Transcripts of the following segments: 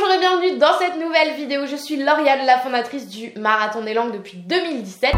Bonjour et bienvenue dans cette nouvelle vidéo. Je suis Lauriane, la fondatrice du Marathon des langues depuis 2017.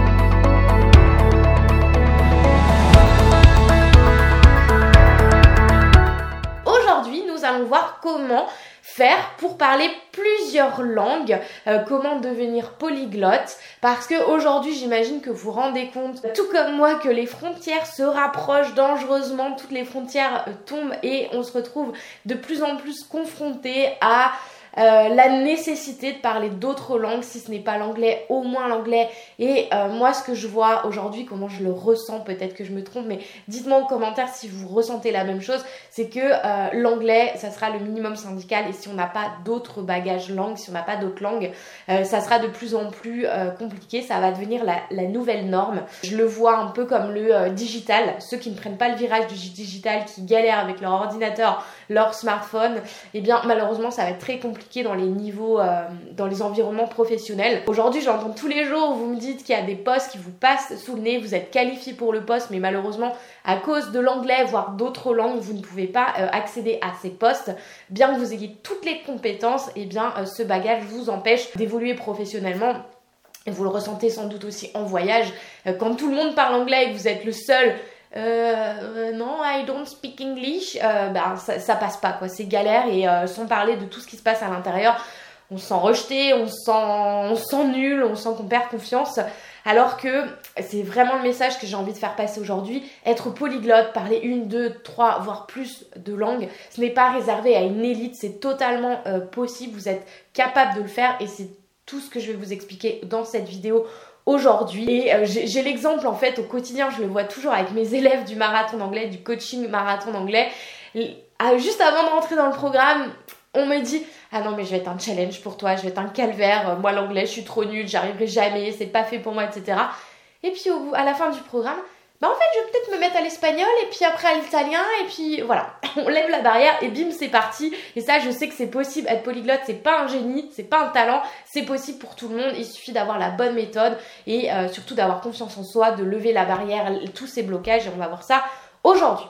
Aujourd'hui, nous allons voir comment faire pour parler plusieurs langues, euh, comment devenir polyglotte, parce que aujourd'hui j'imagine que vous rendez compte, tout comme moi, que les frontières se rapprochent dangereusement, toutes les frontières euh, tombent et on se retrouve de plus en plus confronté à euh, la nécessité de parler d'autres langues, si ce n'est pas l'anglais, au moins l'anglais. Et euh, moi, ce que je vois aujourd'hui, comment je le ressens, peut-être que je me trompe, mais dites-moi en commentaire si vous ressentez la même chose, c'est que euh, l'anglais, ça sera le minimum syndical. Et si on n'a pas d'autres bagages langues, si on n'a pas d'autres langues, ça sera de plus en plus compliqué. Ça va devenir la, la, nouvelle norme. Je le vois un peu comme le digital. Ceux qui ne prennent pas le virage du digital, qui galèrent avec leur ordinateur, leur smartphone, eh bien malheureusement, ça va être très compliqué dans les niveaux, euh, dans les environnements professionnels. Aujourd'hui, j'entends tous les jours, vous me dites qu'il y a des postes qui vous passent sous le nez, vous êtes qualifié pour le poste, mais malheureusement, à cause de l'anglais, voire d'autres langues, vous ne pouvez pas euh, accéder à ces postes. Bien que vous ayez toutes les compétences, et eh bien euh, ce bagage vous empêche d'évoluer professionnellement. Vous le ressentez sans doute aussi en voyage. quand tout le monde parle anglais et que vous êtes le seul euh, non, I don't speak English, euh, ben, ça, passe pas quoi, c'est galère et euh, sans parler de tout ce qui se passe à l'intérieur, on se sent rejeté, on se sent, on sent nul, on sent qu'on perd confiance. Alors que c'est vraiment le message que j'ai envie de faire passer aujourd'hui. Être polyglotte, parler une, deux, trois, voire plus de langues, ce n'est pas réservé à une élite, c'est totalement euh, possible. Vous êtes capable de le faire et c'est tout ce que je vais vous expliquer dans cette vidéo aujourd'hui. Et euh, j'ai l'exemple en fait au quotidien, je le vois toujours avec mes élèves du marathon d'anglais, du coaching marathon d'anglais. Ah, juste avant de rentrer dans le programme, on me dit ah non mais je vais être un challenge pour toi, je vais être un calvaire, moi l'anglais je suis trop nulle, j'arriverai jamais, c'est pas fait pour moi, etc. Et puis au, à la fin du programme, bah en fait je vais peut-être me mettre à l'espagnol et puis après à l'italien et puis voilà, on lève la barrière et bim c'est parti. Et ça je sais que c'est possible, être polyglotte c'est pas un génie, c'est pas un talent, c'est possible pour tout le monde, il suffit d'avoir la bonne méthode et euh, surtout d'avoir confiance en soi, de lever la barrière, tous ces blocages et on va voir ça aujourd'hui.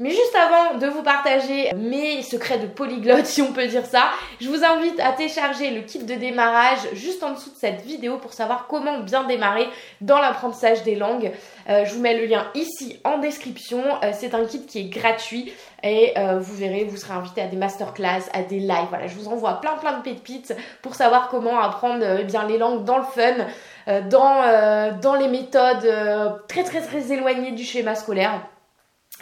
Mais juste avant de vous partager mes secrets de polyglotte, si on peut dire ça, je vous invite à télécharger le kit de démarrage juste en dessous de cette vidéo pour savoir comment bien démarrer dans l'apprentissage des langues. Euh, je vous mets le lien ici en description. Euh, c'est un kit qui est gratuit et euh, vous verrez, vous serez invité à des masterclass, à des lives. Voilà, je vous envoie plein plein de pépites pour savoir comment apprendre eh bien les langues dans le fun, dans, dans les méthodes très très très éloignées du schéma scolaire.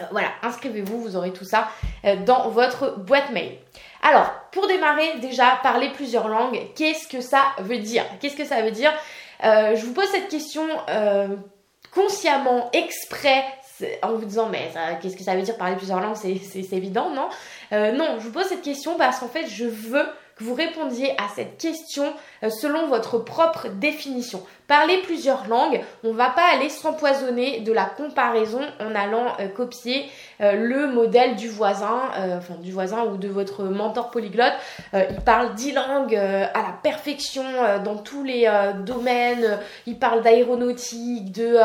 Euh, voilà, inscrivez-vous, vous aurez tout ça euh, dans votre boîte mail. Alors, pour démarrer, déjà, parler plusieurs langues, qu'est-ce que ça veut dire? Qu'est-ce que ça veue dire? Euh, Je vous pose cette question consciemment, exprès, en vous disant, mais qu'est-ce que ça veut dire parler plusieurs langues C'est évident, non? Non, je vous pose cette question parce qu'en fait, je veux que vous répondiez à cette question euh, selon votre propre définition. Parler plusieurs langues, on va pas aller s'empoisonner de la comparaison en allant euh, copier euh, le modèle du voisin, enfin du voisin ou de votre mentor polyglotte. il parle dix langues à la perfection dans tous les domaines. Il parle d'aéronautique, de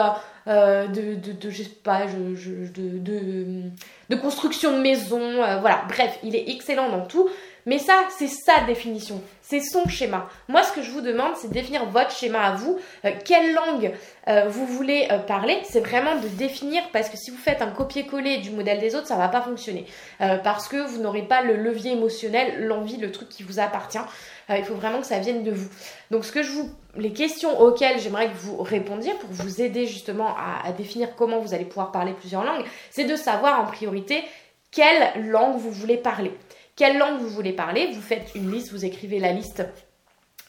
de, de, de, je sais pas, de, de, de, construction de maison, voilà, bref, il est excellent dans tout. Mais ça, c'est sa définition, c'est son schéma. Moi, ce que je vous demande, c'est de définir votre schéma à vous, euh, quelle langue euh, vous voulez euh, parler? C'est vraiment de définir, parce que si vous faites un copier-coller du modèle des autres, ça va pas fonctionner. parce que vous n'aurez pas le levier émotionnel, l'envie, le truc qui vous appartient. il faut vraiment que ça vienne de vous. Donc, ce que je vous, les questions auxquelles j'aimerais que vous répondiez pour vous aider justement à définir comment vous allez pouvoir parler plusieurs langues, c'est de savoir en priorité quelle langue vous voulez parler quelle langue vous voulez parler. Vous faites une liste, vous écrivez la liste.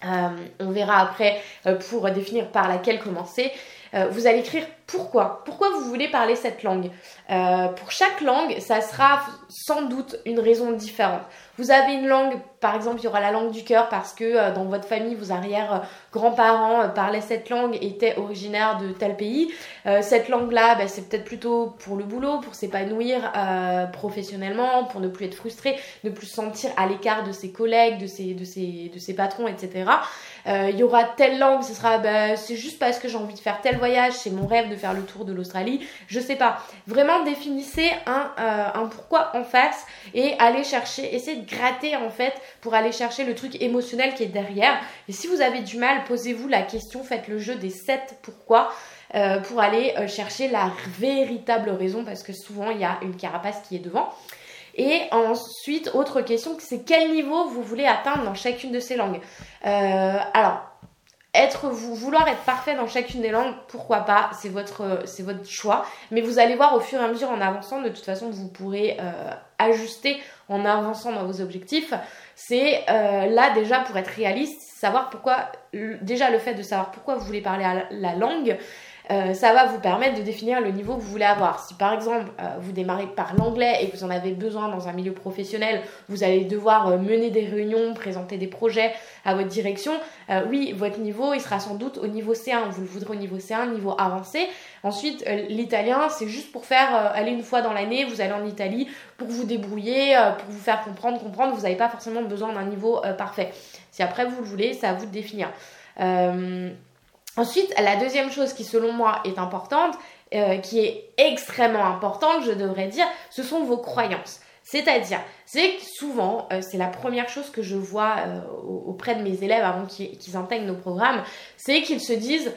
Euh, on verra après euh, pour définir par laquelle commencer. Euh, vous allez écrire pourquoi? Pourquoi vous voulez parler cette langue? Pour chaque langue, ça sera sans doute une raison différente. Vous avez une langue, par exemple, il y aura la langue du cœur parce que dans votre famille, vos arrière-grands-parents parlaient cette langue, étaient originaires de tel pays. cette langue-là, ben, c'est peut-être plutôt pour le boulot, pour s'épanouir professionnellement, pour ne plus être frustré, ne plus se sentir à l'écart de ses collègues, de ses patrons, etc. il y aura telle langue, ce sera, ben, c'est juste parce que j'ai envie de faire tel voyage, c'est mon rêve de de faire le tour de l'Australie, je sais pas. Vraiment définissez un, euh, un pourquoi en face et allez chercher, essayez de gratter en fait pour aller chercher le truc émotionnel qui est derrière. Et si vous avez du mal, posez-vous la question, faites le jeu des 7 pourquoi. Euh, pour aller euh, chercher la véritable raison parce que souvent il y a une carapace qui est devant. Et ensuite, autre question, c'est quel niveau vous voulez atteindre dans chacune de ces langues? Alors, être vous vouloir être parfait dans chacune des langues, pourquoi pas, c'est votre c'est votre choix. Mais vous allez voir au fur et à mesure en avançant, de toute façon, vous pourrez ajuster en avançant dans vos objectifs. C'est là déjà pour être réaliste, savoir pourquoi déjà le fait de savoir pourquoi vous voulez parler la langue euh, ça va vous permettre de définir le niveau que vous voulez avoir. Si par exemple euh, vous démarrez par l'anglais et que vous en avez besoin dans un milieu professionnel, vous allez devoir euh, mener des réunions, présenter des projets à votre direction, oui, votre niveau, il sera sans doute au niveau C1. Vous le voudrez au niveau C1, niveau avancé. Ensuite, l'italien, c'est juste pour faire aller une fois dans l'année, vous allez en Italie pour vous débrouiller, pour vous faire comprendre, comprendre. Vous n'avez pas forcément besoin d'un niveau parfait. Si après vous le voulez, c'est à vous de définir. Ensuite, la deuxième chose qui selon moi est importante, euh, qui est extrêmement importante, je devrais dire, ce sont vos croyances. C'est-à-dire, c'est souvent, euh, c'est la première chose que je vois euh, auprès de mes élèves avant qu'ils intègrent nos programmes, c'est qu'ils se disent,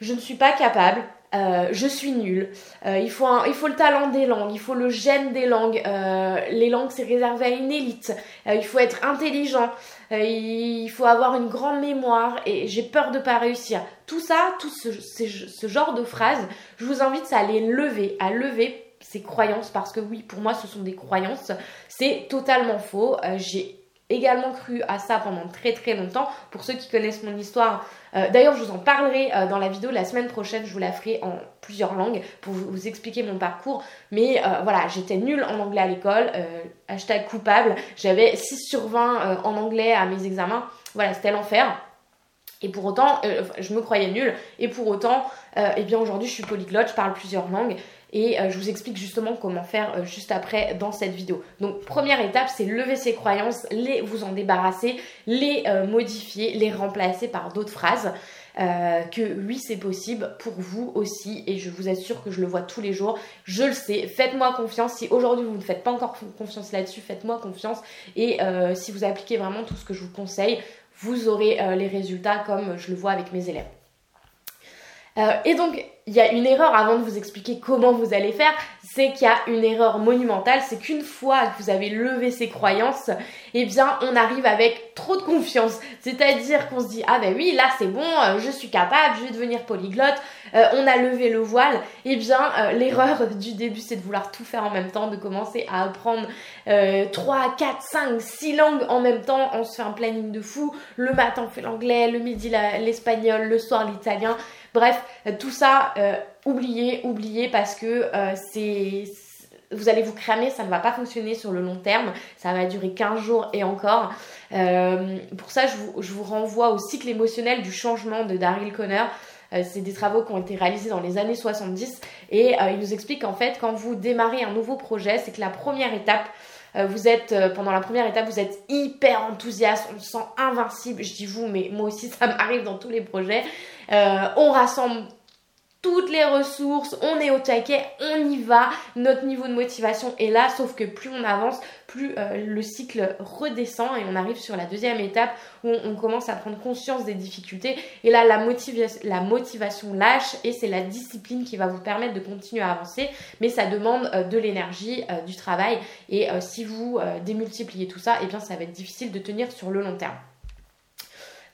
je ne suis pas capable, euh, je suis nulle. Euh, il, faut il faut le talent des langues, il faut le gène des langues. Euh, les langues, c'est réservé à une élite. il faut être intelligent. il faut avoir une grande mémoire. Et j'ai peur de pas réussir. Tout ça, tout ce, ce, genre de phrases, je vous invite à les lever, à lever ces croyances parce que oui, pour moi, ce sont des croyances. C'est totalement faux. j'ai également cru à ça pendant très très longtemps. Pour ceux qui connaissent mon histoire, euh, d'ailleurs je vous en parlerai euh, dans la vidéo la semaine prochaine, je vous la ferai en plusieurs langues pour vous, expliquer mon parcours. Mais euh, voilà, j'étais nulle en anglais à l'école, hashtag coupable, j'avais 6 sur 20 en anglais à mes examens, voilà, c'était l'enfer. Et pour autant, je me croyais nulle. Et pour autant, eh bien aujourd'hui, je suis polyglotte, je parle plusieurs langues. Et euh, je vous explique justement comment faire euh, juste après dans cette vidéo. Donc première étape, c'est lever ses croyances, les vous en débarrasser, les euh, modifier, les remplacer par d'autres phrases. que oui c'est possible pour vous aussi et je vous assure que je le vois tous les jours, je le sais, faites-moi confiance, si aujourd'hui vous ne faites pas encore confiance là-dessus, faites-moi confiance et si vous appliquez vraiment tout ce que je vous conseille, vous aurez les résultats comme je le vois avec mes élèves. Et donc il y a une erreur avant de vous expliquer comment vous allez faire, c'est qu'il y a une erreur monumentale, c'est qu'une fois que vous avez levé ces croyances, eh bien on arrive avec trop de confiance. C'est-à-dire qu'on se dit ah ben oui là c'est bon, euh, je suis capable, je vais devenir polyglotte, euh, on a levé le voile. Eh bien euh, l'erreur du début c'est de vouloir tout faire en même temps, de commencer à apprendre 3, 4, 5, 6 langues en même temps, on se fait un planning de fou. Le matin on fait l'anglais, le midi l'espagnol, le soir l'italien. Bref, tout ça euh, oubliez, oubliez parce que euh, c'est vous allez vous cramer, ça ne va pas fonctionner sur le long terme, ça va durer 15 jours et encore. Euh, pour ça, je vous, renvoie au cycle émotionnel du changement de Daryl Conner. c'est des travaux qui ont été réalisés dans les années 70 et il nous explique qu'en fait, quand vous démarrez un nouveau projet, c'est que la première étape, vous êtes pendant la première étape, vous êtes hyper enthousiaste, on se sent invincible. Je dis vous, mais moi aussi ça m'arrive dans tous les projets. On rassemble toutes les ressources, on est au taquet, on y va, notre niveau de motivation est là, sauf que plus on avance, plus euh, le cycle redescend et on arrive sur la deuxième étape où on, commence à prendre conscience des difficultés et là la, motivation lâche et c'est la discipline qui va vous permettre de continuer à avancer, mais ça demande euh, de l'énergie, euh, du travail et si vous démultipliez tout ça, et eh bien ça va être difficile de tenir sur le long terme.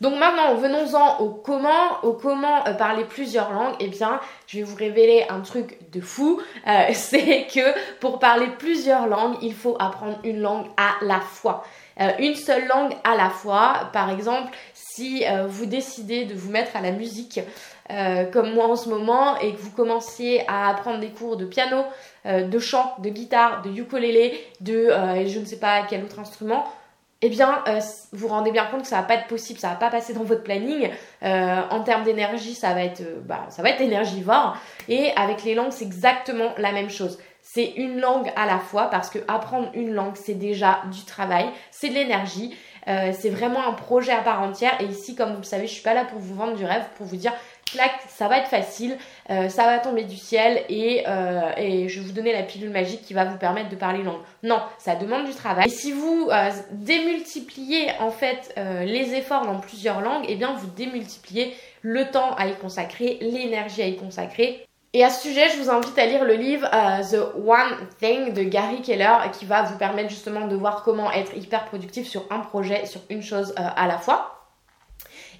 Donc maintenant, venons-en au comment. Au comment euh, parler plusieurs langues. Eh bien, je vais vous révéler un truc de fou. Euh, c'est que pour parler plusieurs langues, il faut apprendre une langue à la fois. Euh, une seule langue à la fois. Par exemple, si vous décidez de vous mettre à la musique, comme moi en ce moment, et que vous commenciez à apprendre des cours de piano, de chant, de guitare, de ukulélé, de je ne sais pas quel autre instrument, eh bien, euh, vous vous rendez bien compte que ça va pas être possible, ça va pas passer dans votre planning. Euh, en termes d'énergie, ça va être, euh, bah, ça va être énergivore. Et avec les langues, c'est exactement la même chose. C'est une langue à la fois parce que apprendre une langue, c'est déjà du travail, c'est de l'énergie. c'est vraiment un projet à part entière. Et ici, comme vous le savez, je suis pas là pour vous vendre du rêve, pour vous dire clac, ça va être facile, euh, ça va tomber du ciel et, euh, et, je vais vous donner la pilule magique qui va vous permettre de parler langue. Non, ça demande du travail. Et si vous euh, démultipliez en fait les efforts dans plusieurs langues, eh bien vous démultipliez le temps à y consacrer, l'énergie à y consacrer. Et à ce sujet, je vous invite à lire le livre The One Thing de Gary Keller qui va vous permettre justement de voir comment être hyper productif sur un projet, sur une chose à la fois.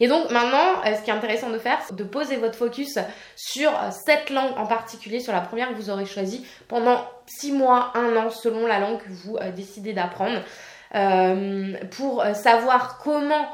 Et donc maintenant, euh, ce qui est intéressant de faire, c'est de poser votre focus sur euh, cette langue en particulier, sur la première que vous aurez choisie pendant 6 mois, 1 an, selon la langue que vous euh, décidez d'apprendre, pour savoir comment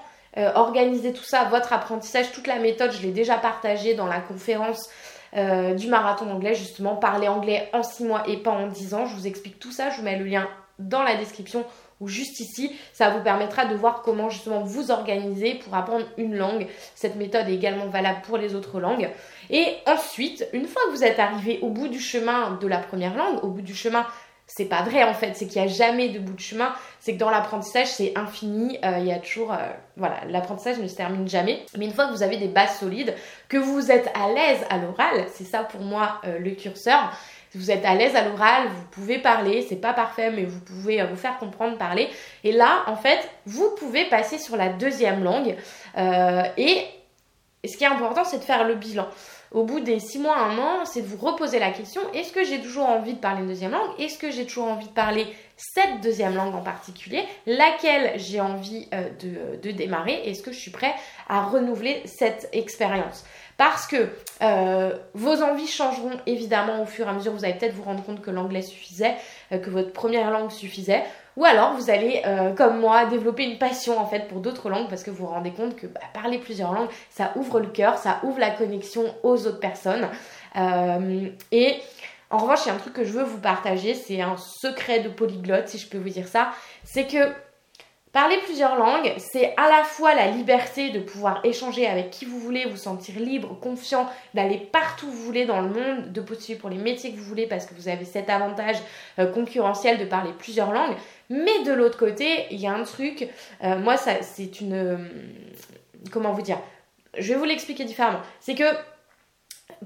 organiser tout ça, votre apprentissage, toute la méthode, je l'ai déjà partagée dans la conférence du marathon anglais, justement, parler anglais en 6 mois et pas en 10 ans. Je vous explique tout ça, je vous mets le lien dans la description ou juste ici, ça vous permettra de voir comment justement vous organiser pour apprendre une langue. Cette méthode est également valable pour les autres langues. Et ensuite, une fois que vous êtes arrivé au bout du chemin de la première langue, au bout du chemin, c'est pas vrai en fait, c'est qu'il n'y a jamais de bout de chemin, c'est que dans l'apprentissage c'est infini, euh, il y a toujours, euh, voilà, l'apprentissage ne se termine jamais. Mais une fois que vous avez des bases solides, que vous êtes à l'aise à l'oral, c'est ça pour moi euh, le curseur, vous êtes à l'aise à l'oral, vous pouvez parler, c'est pas parfait, mais vous pouvez euh, vous faire comprendre, parler. Et là, en fait, vous pouvez passer sur la deuxième langue. Euh, et ce qui est important, c'est de faire le bilan. Au bout des six mois, un an, c'est de vous reposer la question est-ce que j'ai toujours envie de parler une deuxième langue? Est-ce que j'ai toujours envie de parler cette deuxième langue en particulier? Laquelle j'ai envie euh, de, de démarrer? Est-ce que je suis prêt à renouveler cette expérience? Parce que euh, vos envies changeront évidemment au fur et à mesure. Vous allez peut-être vous rendre compte que l'anglais suffisait, euh, que votre première langue suffisait. Ou alors vous allez, euh, comme moi, développer une passion en fait pour d'autres langues parce que vous vous rendez compte que bah, parler plusieurs langues, ça ouvre le cœur, ça ouvre la connexion aux autres personnes. et en revanche, il y a un truc que je veux vous partager, c'est un secret de polyglotte, si je peux vous dire ça. C'est que Parler plusieurs langues, c'est à la fois la liberté de pouvoir échanger avec qui vous voulez, vous sentir libre, confiant, d'aller partout où vous voulez dans le monde, de postuler pour les métiers que vous voulez parce que vous avez cet avantage euh, concurrentiel de parler plusieurs langues. Mais de l'autre côté, il y a un truc, euh, moi ça c'est une... Euh, comment vous dire Je vais vous l'expliquer différemment. C'est que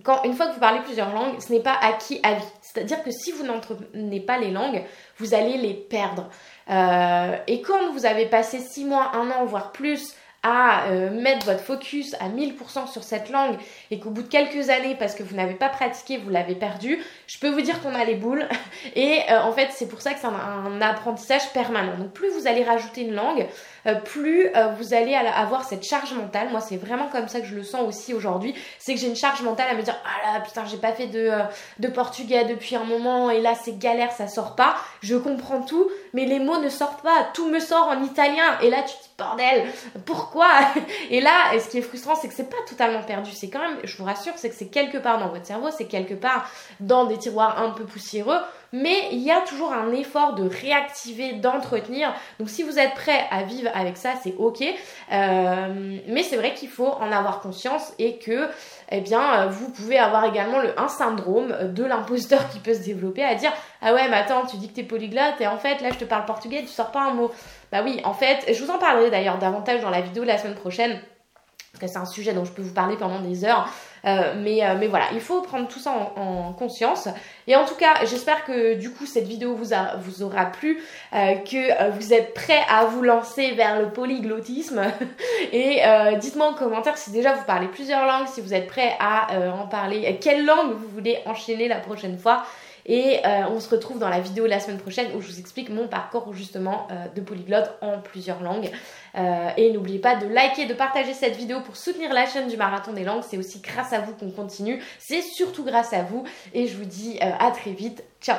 quand, une fois que vous parlez plusieurs langues, ce n'est pas acquis à vie. C'est-à-dire que si vous n'entreprenez pas les langues, vous allez les perdre. Euh, et quand vous avez passé 6 mois, 1 an, voire plus à euh, mettre votre focus à 1000% sur cette langue et qu'au bout de quelques années, parce que vous n'avez pas pratiqué, vous l'avez perdu, je peux vous dire qu'on a les boules. Et euh, en fait, c'est pour ça que c'est un, apprentissage permanent. Donc plus vous allez rajouter une langue, euh, plus vous allez avoir cette charge mentale. Moi, c'est vraiment comme ça que je le sens aussi aujourd'hui. C'est que j'ai une charge mentale à me dire ah là putain, j'ai pas fait de, de portugais depuis un moment et là c'est galère, ça sort pas. Je comprends tout, mais les mots ne sortent pas. Tout me sort en italien et là tu te dis bordel, pourquoi Et là, ce qui est frustrant, c'est que c'est pas totalement perdu. C'est quand même, je vous rassure, c'est que c'est quelque part dans votre cerveau, c'est quelque part dans des tiroirs un peu poussiéreux, mais il y a toujours un effort de réactiver, d'entretenir. Donc si vous êtes prêt à vivre avec ça, c'est ok. Euh, mais c'est vrai qu'il faut en avoir conscience et que, eh bien, vous pouvez avoir également le, un syndrome de l'imposteur qui peut se développer à dire ah ouais, mais attends, tu dis que t'es polyglotte et en fait là je te parle portugais, tu sors pas un mot. Bah oui, en fait, je vous en parlerai d'ailleurs davantage dans la vidéo de la semaine prochaine parce que c'est un sujet dont je peux vous parler pendant des heures. Euh, mais, euh, mais voilà, il faut prendre tout ça en, conscience. Et en tout cas, j'espère que du coup cette vidéo vous, a, vous aura plu, euh, que vous êtes prêts à vous lancer vers le polyglottisme. Et dites-moi en commentaire si déjà vous parlez plusieurs langues, si vous êtes prêts à en parler, quelle langue vous voulez enchaîner la prochaine fois. Et euh, on se retrouve dans la vidéo la semaine prochaine où je vous explique mon parcours justement euh, de polyglotte en plusieurs langues. Euh, et n'oubliez pas de liker, de partager cette vidéo pour soutenir la chaîne du Marathon des Langues. C'est aussi grâce à vous qu'on continue. C'est surtout grâce à vous. Et je vous dis à très vite. Ciao